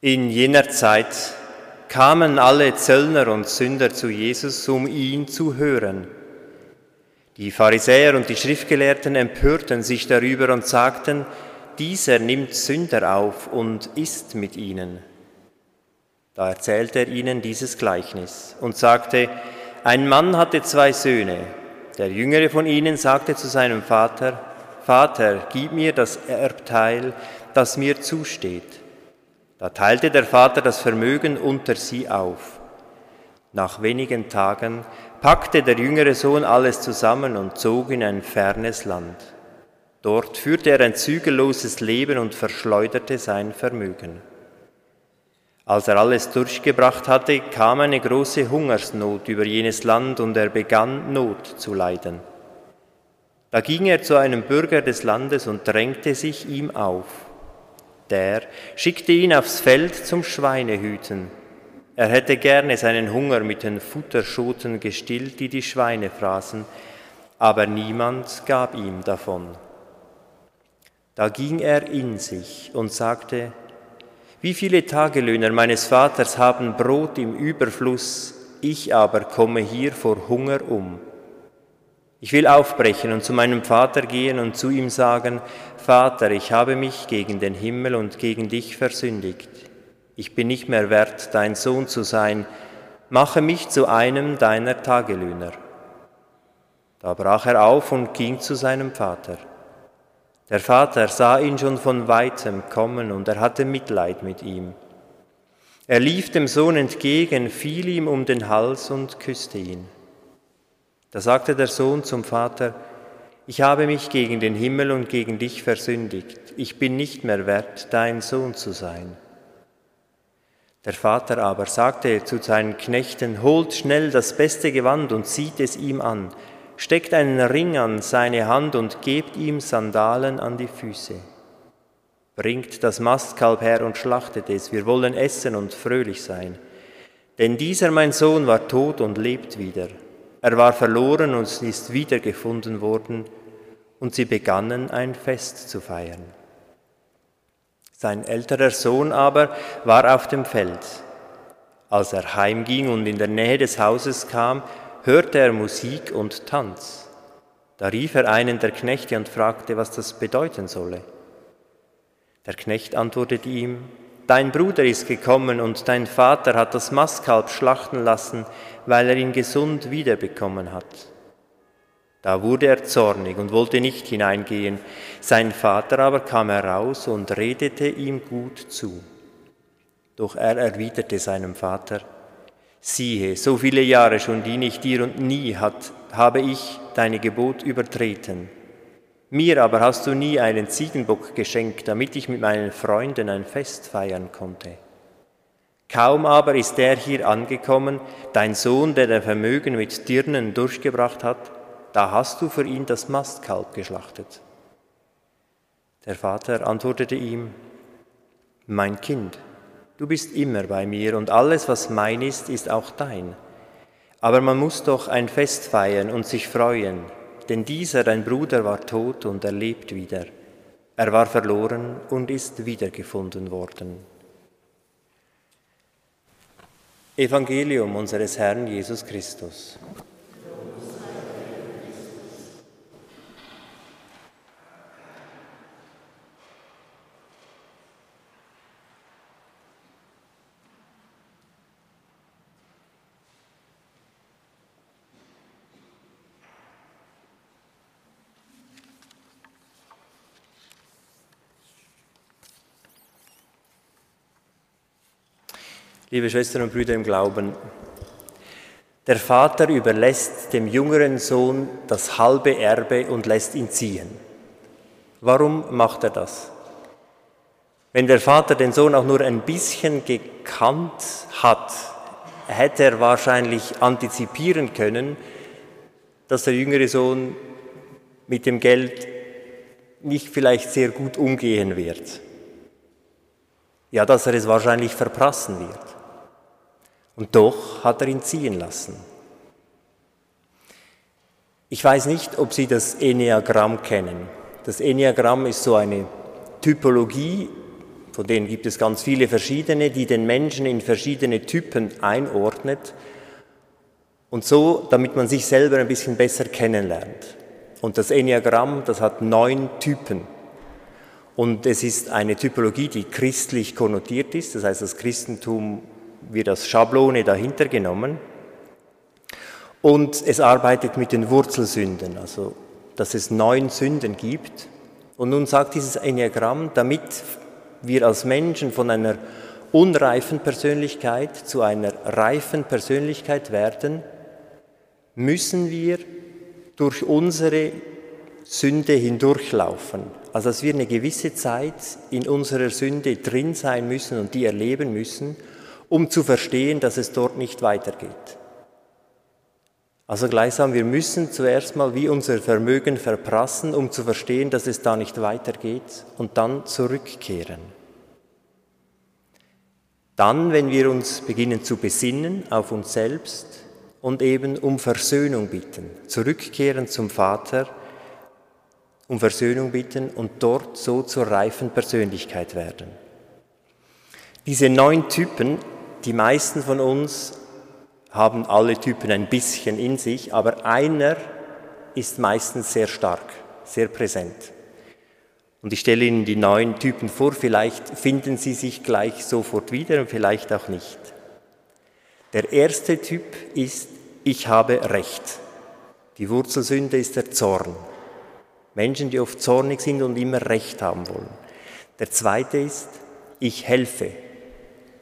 In jener Zeit kamen alle Zöllner und Sünder zu Jesus, um ihn zu hören. Die Pharisäer und die Schriftgelehrten empörten sich darüber und sagten, dieser nimmt Sünder auf und isst mit ihnen. Da erzählte er ihnen dieses Gleichnis und sagte, ein Mann hatte zwei Söhne. Der jüngere von ihnen sagte zu seinem Vater, Vater, gib mir das Erbteil, das mir zusteht. Da teilte der Vater das Vermögen unter sie auf. Nach wenigen Tagen packte der jüngere Sohn alles zusammen und zog in ein fernes Land. Dort führte er ein zügelloses Leben und verschleuderte sein Vermögen. Als er alles durchgebracht hatte, kam eine große Hungersnot über jenes Land und er begann Not zu leiden. Da ging er zu einem Bürger des Landes und drängte sich ihm auf. Der schickte ihn aufs Feld zum Schweinehüten. Er hätte gerne seinen Hunger mit den Futterschoten gestillt, die die Schweine fraßen, aber niemand gab ihm davon. Da ging er in sich und sagte, wie viele Tagelöhner meines Vaters haben Brot im Überfluss, ich aber komme hier vor Hunger um. Ich will aufbrechen und zu meinem Vater gehen und zu ihm sagen, Vater, ich habe mich gegen den Himmel und gegen dich versündigt. Ich bin nicht mehr wert, dein Sohn zu sein. Mache mich zu einem deiner Tagelöhner. Da brach er auf und ging zu seinem Vater. Der Vater sah ihn schon von weitem kommen und er hatte Mitleid mit ihm. Er lief dem Sohn entgegen, fiel ihm um den Hals und küsste ihn. Da sagte der Sohn zum Vater, ich habe mich gegen den Himmel und gegen dich versündigt, ich bin nicht mehr wert, dein Sohn zu sein. Der Vater aber sagte zu seinen Knechten, holt schnell das beste Gewand und zieht es ihm an, steckt einen Ring an seine Hand und gebt ihm Sandalen an die Füße. Bringt das Mastkalb her und schlachtet es, wir wollen essen und fröhlich sein. Denn dieser mein Sohn war tot und lebt wieder er war verloren und ist wiedergefunden worden, und sie begannen ein Fest zu feiern. Sein älterer Sohn aber war auf dem Feld. Als er heimging und in der Nähe des Hauses kam, hörte er Musik und Tanz. Da rief er einen der Knechte und fragte, was das bedeuten solle. Der Knecht antwortete ihm, Dein Bruder ist gekommen und dein Vater hat das Mastkalb schlachten lassen, weil er ihn gesund wiederbekommen hat. Da wurde er zornig und wollte nicht hineingehen. Sein Vater aber kam heraus und redete ihm gut zu. Doch er erwiderte seinem Vater, siehe, so viele Jahre schon diene ich dir und nie hat, habe ich deine Gebot übertreten. Mir aber hast du nie einen Ziegenbock geschenkt, damit ich mit meinen Freunden ein Fest feiern konnte. Kaum aber ist der hier angekommen, dein Sohn, der dein Vermögen mit Dirnen durchgebracht hat, da hast du für ihn das Mastkalb geschlachtet. Der Vater antwortete ihm, Mein Kind, du bist immer bei mir und alles, was mein ist, ist auch dein. Aber man muss doch ein Fest feiern und sich freuen, denn dieser, dein Bruder, war tot und er lebt wieder. Er war verloren und ist wiedergefunden worden. Evangelium unseres Herrn Jesus Christus. Liebe Schwestern und Brüder im Glauben, der Vater überlässt dem jüngeren Sohn das halbe Erbe und lässt ihn ziehen. Warum macht er das? Wenn der Vater den Sohn auch nur ein bisschen gekannt hat, hätte er wahrscheinlich antizipieren können, dass der jüngere Sohn mit dem Geld nicht vielleicht sehr gut umgehen wird. Ja, dass er es wahrscheinlich verprassen wird. Und doch hat er ihn ziehen lassen. Ich weiß nicht, ob Sie das Enneagramm kennen. Das Enneagramm ist so eine Typologie von denen gibt es ganz viele verschiedene, die den Menschen in verschiedene Typen einordnet. Und so, damit man sich selber ein bisschen besser kennenlernt. Und das Enneagramm, das hat neun Typen. Und es ist eine Typologie, die christlich konnotiert ist. Das heißt, das Christentum wird als Schablone dahinter genommen. Und es arbeitet mit den Wurzelsünden, also dass es neun Sünden gibt. Und nun sagt dieses Enneagramm, damit wir als Menschen von einer unreifen Persönlichkeit zu einer reifen Persönlichkeit werden, müssen wir durch unsere Sünde hindurchlaufen. Also dass wir eine gewisse Zeit in unserer Sünde drin sein müssen und die erleben müssen, um zu verstehen, dass es dort nicht weitergeht. Also gleichsam, wir müssen zuerst mal wie unser Vermögen verprassen, um zu verstehen, dass es da nicht weitergeht und dann zurückkehren. Dann, wenn wir uns beginnen zu besinnen auf uns selbst und eben um Versöhnung bitten, zurückkehren zum Vater, um Versöhnung bitten und dort so zur reifen Persönlichkeit werden. Diese neun Typen, die meisten von uns haben alle Typen ein bisschen in sich, aber einer ist meistens sehr stark, sehr präsent. Und ich stelle Ihnen die neuen Typen vor, vielleicht finden Sie sich gleich sofort wieder und vielleicht auch nicht. Der erste Typ ist, ich habe Recht. Die Wurzelsünde ist der Zorn. Menschen, die oft zornig sind und immer Recht haben wollen. Der zweite ist, ich helfe.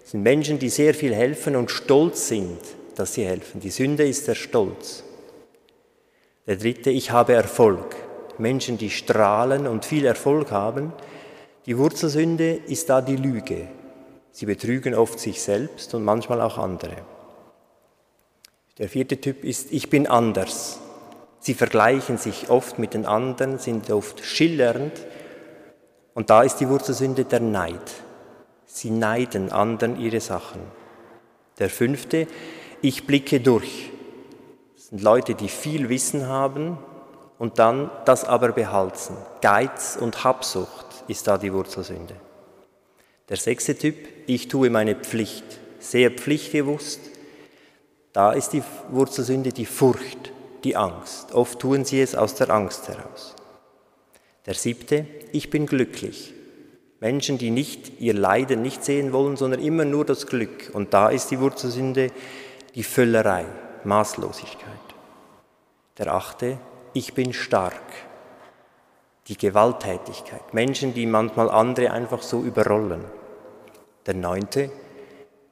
Das sind Menschen, die sehr viel helfen und stolz sind dass sie helfen. Die Sünde ist der Stolz. Der dritte, ich habe Erfolg. Menschen, die strahlen und viel Erfolg haben. Die Wurzelsünde ist da die Lüge. Sie betrügen oft sich selbst und manchmal auch andere. Der vierte Typ ist, ich bin anders. Sie vergleichen sich oft mit den anderen, sind oft schillernd. Und da ist die Wurzelsünde der Neid. Sie neiden anderen ihre Sachen. Der fünfte, ich blicke durch. Das sind Leute, die viel Wissen haben und dann das aber behalten. Geiz und Habsucht ist da die Wurzelsünde. Der sechste Typ, ich tue meine Pflicht, sehr pflichtbewusst. Da ist die Wurzelsünde die Furcht, die Angst. Oft tun sie es aus der Angst heraus. Der siebte, ich bin glücklich. Menschen, die nicht ihr Leiden nicht sehen wollen, sondern immer nur das Glück. Und da ist die Wurzelsünde die Völlerei, Maßlosigkeit. Der achte, ich bin stark, die Gewalttätigkeit, Menschen, die manchmal andere einfach so überrollen. Der neunte,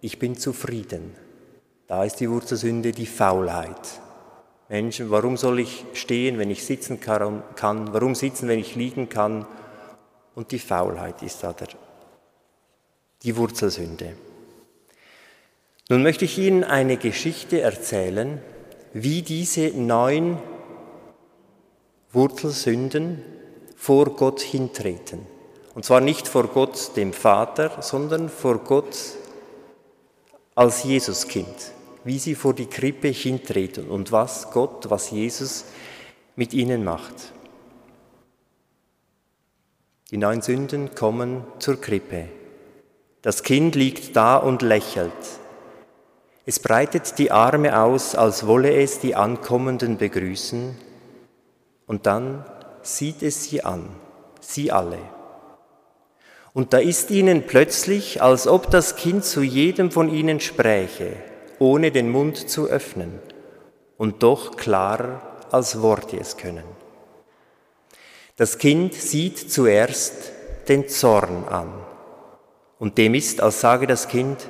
ich bin zufrieden. Da ist die Wurzelsünde die Faulheit. Menschen, warum soll ich stehen, wenn ich sitzen kann? Warum sitzen, wenn ich liegen kann? Und die Faulheit ist da der, die Wurzelsünde. Nun möchte ich Ihnen eine Geschichte erzählen, wie diese neun Wurzelsünden vor Gott hintreten. Und zwar nicht vor Gott dem Vater, sondern vor Gott als Jesuskind, wie sie vor die Krippe hintreten und was Gott, was Jesus mit ihnen macht. Die neun Sünden kommen zur Krippe. Das Kind liegt da und lächelt. Es breitet die Arme aus, als wolle es die Ankommenden begrüßen, und dann sieht es sie an, sie alle. Und da ist ihnen plötzlich, als ob das Kind zu jedem von ihnen spräche, ohne den Mund zu öffnen, und doch klarer als Worte es können. Das Kind sieht zuerst den Zorn an, und dem ist, als sage das Kind,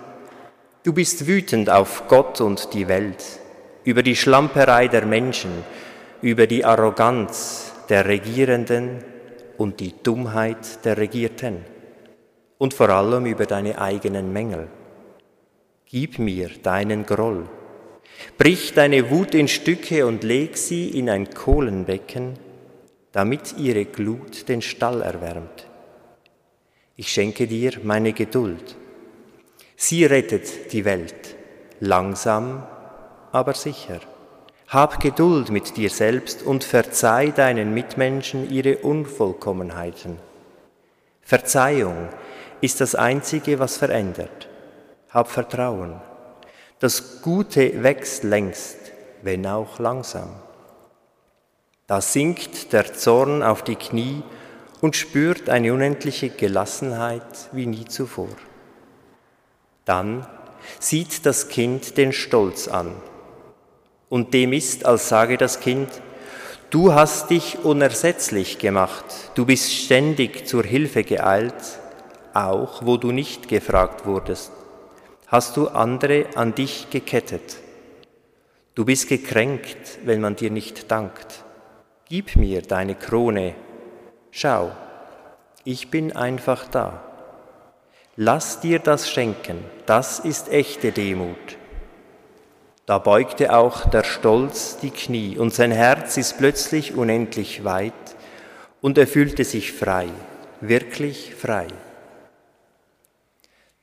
Du bist wütend auf Gott und die Welt, über die Schlamperei der Menschen, über die Arroganz der Regierenden und die Dummheit der Regierten und vor allem über deine eigenen Mängel. Gib mir deinen Groll. Brich deine Wut in Stücke und leg sie in ein Kohlenbecken, damit ihre Glut den Stall erwärmt. Ich schenke dir meine Geduld Sie rettet die Welt, langsam, aber sicher. Hab Geduld mit dir selbst und verzeih deinen Mitmenschen ihre Unvollkommenheiten. Verzeihung ist das Einzige, was verändert. Hab Vertrauen. Das Gute wächst längst, wenn auch langsam. Da sinkt der Zorn auf die Knie und spürt eine unendliche Gelassenheit wie nie zuvor. Dann sieht das Kind den Stolz an, und dem ist, als sage das Kind, du hast dich unersetzlich gemacht, du bist ständig zur Hilfe geeilt, auch wo du nicht gefragt wurdest, hast du andere an dich gekettet. Du bist gekränkt, wenn man dir nicht dankt. Gib mir deine Krone, Schau, ich bin einfach da. Lass dir das schenken, das ist echte Demut. Da beugte auch der Stolz die Knie und sein Herz ist plötzlich unendlich weit und er fühlte sich frei, wirklich frei.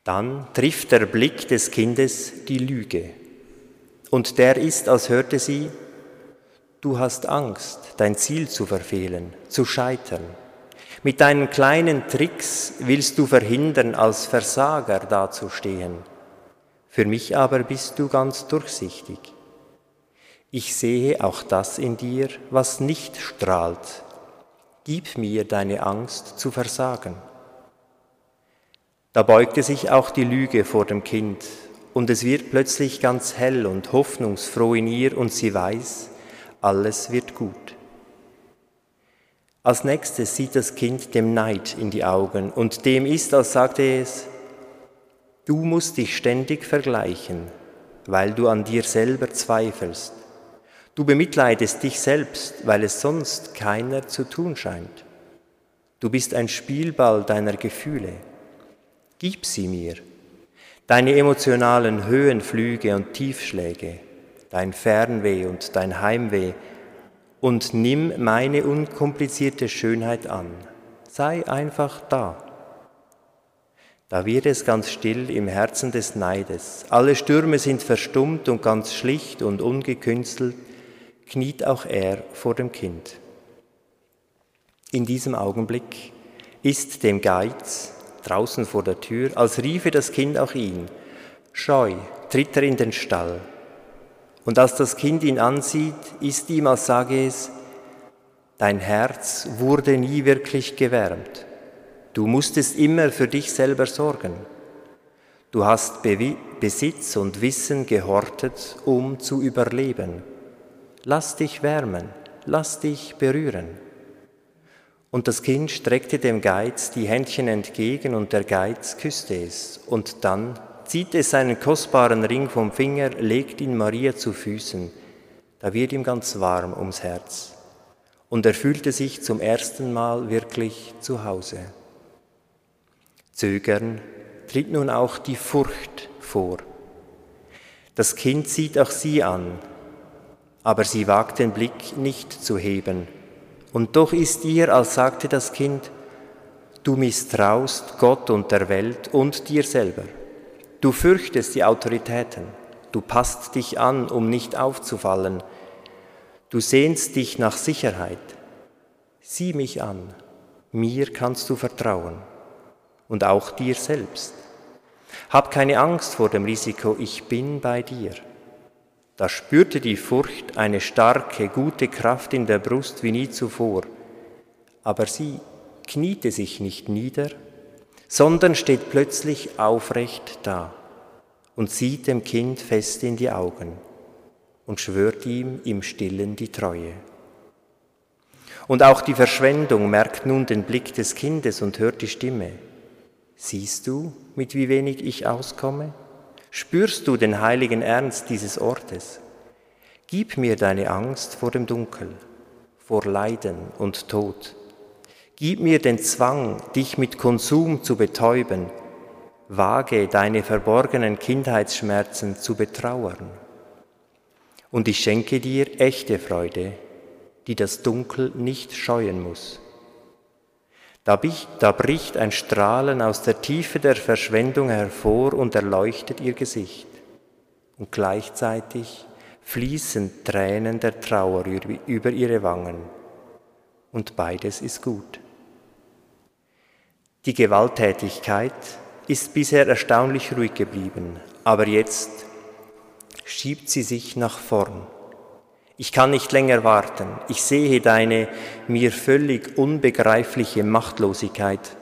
Dann trifft der Blick des Kindes die Lüge und der ist, als hörte sie, du hast Angst, dein Ziel zu verfehlen, zu scheitern. Mit deinen kleinen Tricks willst du verhindern, als Versager dazustehen. Für mich aber bist du ganz durchsichtig. Ich sehe auch das in dir, was nicht strahlt. Gib mir deine Angst zu versagen. Da beugte sich auch die Lüge vor dem Kind, und es wird plötzlich ganz hell und hoffnungsfroh in ihr, und sie weiß, alles wird gut. Als nächstes sieht das Kind dem Neid in die Augen und dem ist, als sagte es, du musst dich ständig vergleichen, weil du an dir selber zweifelst. Du bemitleidest dich selbst, weil es sonst keiner zu tun scheint. Du bist ein Spielball deiner Gefühle. Gib sie mir. Deine emotionalen Höhenflüge und Tiefschläge, dein Fernweh und dein Heimweh, und nimm meine unkomplizierte Schönheit an. Sei einfach da. Da wird es ganz still im Herzen des Neides. Alle Stürme sind verstummt und ganz schlicht und ungekünstelt kniet auch er vor dem Kind. In diesem Augenblick ist dem Geiz draußen vor der Tür, als riefe das Kind auch ihn. Scheu tritt er in den Stall. Und als das Kind ihn ansieht, ist ihm, als sage es, dein Herz wurde nie wirklich gewärmt. Du musstest immer für dich selber sorgen. Du hast Be Besitz und Wissen gehortet, um zu überleben. Lass dich wärmen, lass dich berühren. Und das Kind streckte dem Geiz die Händchen entgegen und der Geiz küsste es. Und dann zieht es seinen kostbaren Ring vom Finger, legt ihn Maria zu Füßen. Da wird ihm ganz warm ums Herz. Und er fühlte sich zum ersten Mal wirklich zu Hause. Zögern tritt nun auch die Furcht vor. Das Kind sieht auch sie an, aber sie wagt den Blick nicht zu heben. Und doch ist ihr, als sagte das Kind, du misstraust Gott und der Welt und dir selber. Du fürchtest die Autoritäten, du passt dich an, um nicht aufzufallen, du sehnst dich nach Sicherheit. Sieh mich an, mir kannst du vertrauen und auch dir selbst. Hab keine Angst vor dem Risiko, ich bin bei dir. Da spürte die Furcht eine starke, gute Kraft in der Brust wie nie zuvor, aber sie kniete sich nicht nieder, sondern steht plötzlich aufrecht da und sieht dem Kind fest in die Augen und schwört ihm im stillen die Treue. Und auch die Verschwendung merkt nun den Blick des Kindes und hört die Stimme. Siehst du, mit wie wenig ich auskomme? Spürst du den heiligen Ernst dieses Ortes? Gib mir deine Angst vor dem Dunkel, vor Leiden und Tod Gib mir den Zwang, dich mit Konsum zu betäuben, wage deine verborgenen Kindheitsschmerzen zu betrauern. Und ich schenke dir echte Freude, die das Dunkel nicht scheuen muss. Da, da bricht ein Strahlen aus der Tiefe der Verschwendung hervor und erleuchtet ihr Gesicht. Und gleichzeitig fließen Tränen der Trauer über ihre Wangen. Und beides ist gut. Die Gewalttätigkeit ist bisher erstaunlich ruhig geblieben, aber jetzt schiebt sie sich nach vorn. Ich kann nicht länger warten. Ich sehe deine mir völlig unbegreifliche Machtlosigkeit.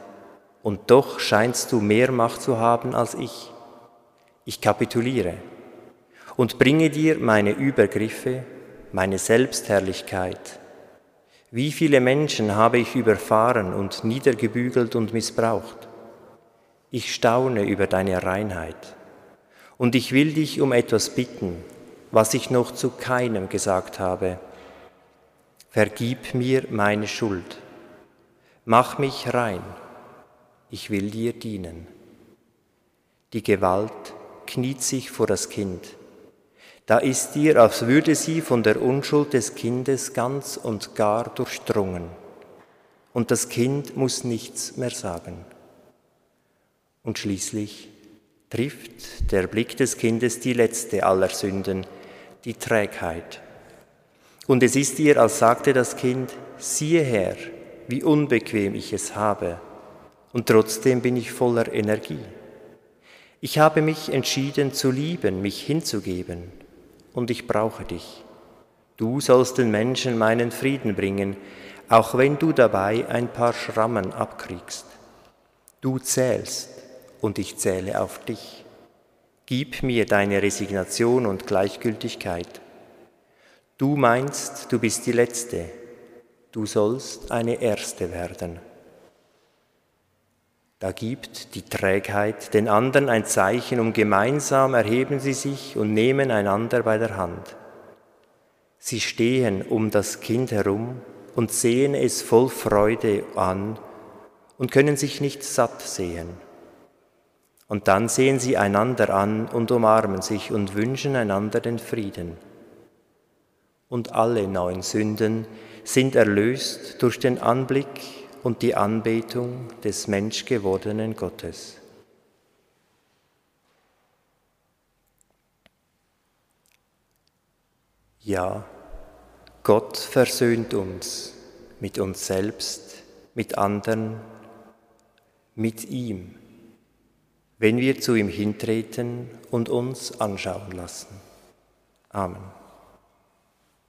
Und doch scheinst du mehr Macht zu haben als ich. Ich kapituliere und bringe dir meine Übergriffe, meine Selbstherrlichkeit. Wie viele Menschen habe ich überfahren und niedergebügelt und missbraucht. Ich staune über deine Reinheit. Und ich will dich um etwas bitten, was ich noch zu keinem gesagt habe. Vergib mir meine Schuld. Mach mich rein. Ich will dir dienen. Die Gewalt kniet sich vor das Kind. Da ist dir, als würde sie von der Unschuld des Kindes ganz und gar durchdrungen. Und das Kind muss nichts mehr sagen. Und schließlich trifft der Blick des Kindes die letzte aller Sünden, die Trägheit. Und es ist ihr, als sagte das Kind, siehe her, wie unbequem ich es habe, und trotzdem bin ich voller Energie. Ich habe mich entschieden zu lieben, mich hinzugeben, und ich brauche dich. Du sollst den Menschen meinen Frieden bringen, auch wenn du dabei ein paar Schrammen abkriegst. Du zählst, und ich zähle auf dich. Gib mir deine Resignation und Gleichgültigkeit. Du meinst, du bist die Letzte, du sollst eine Erste werden. Da gibt die Trägheit den anderen ein Zeichen, und gemeinsam erheben sie sich und nehmen einander bei der Hand. Sie stehen um das Kind herum und sehen es voll Freude an und können sich nicht satt sehen. Und dann sehen sie einander an und umarmen sich und wünschen einander den Frieden. Und alle neuen Sünden sind erlöst durch den Anblick und die Anbetung des menschgewordenen Gottes. Ja, Gott versöhnt uns mit uns selbst, mit anderen, mit ihm wenn wir zu ihm hintreten und uns anschauen lassen. Amen.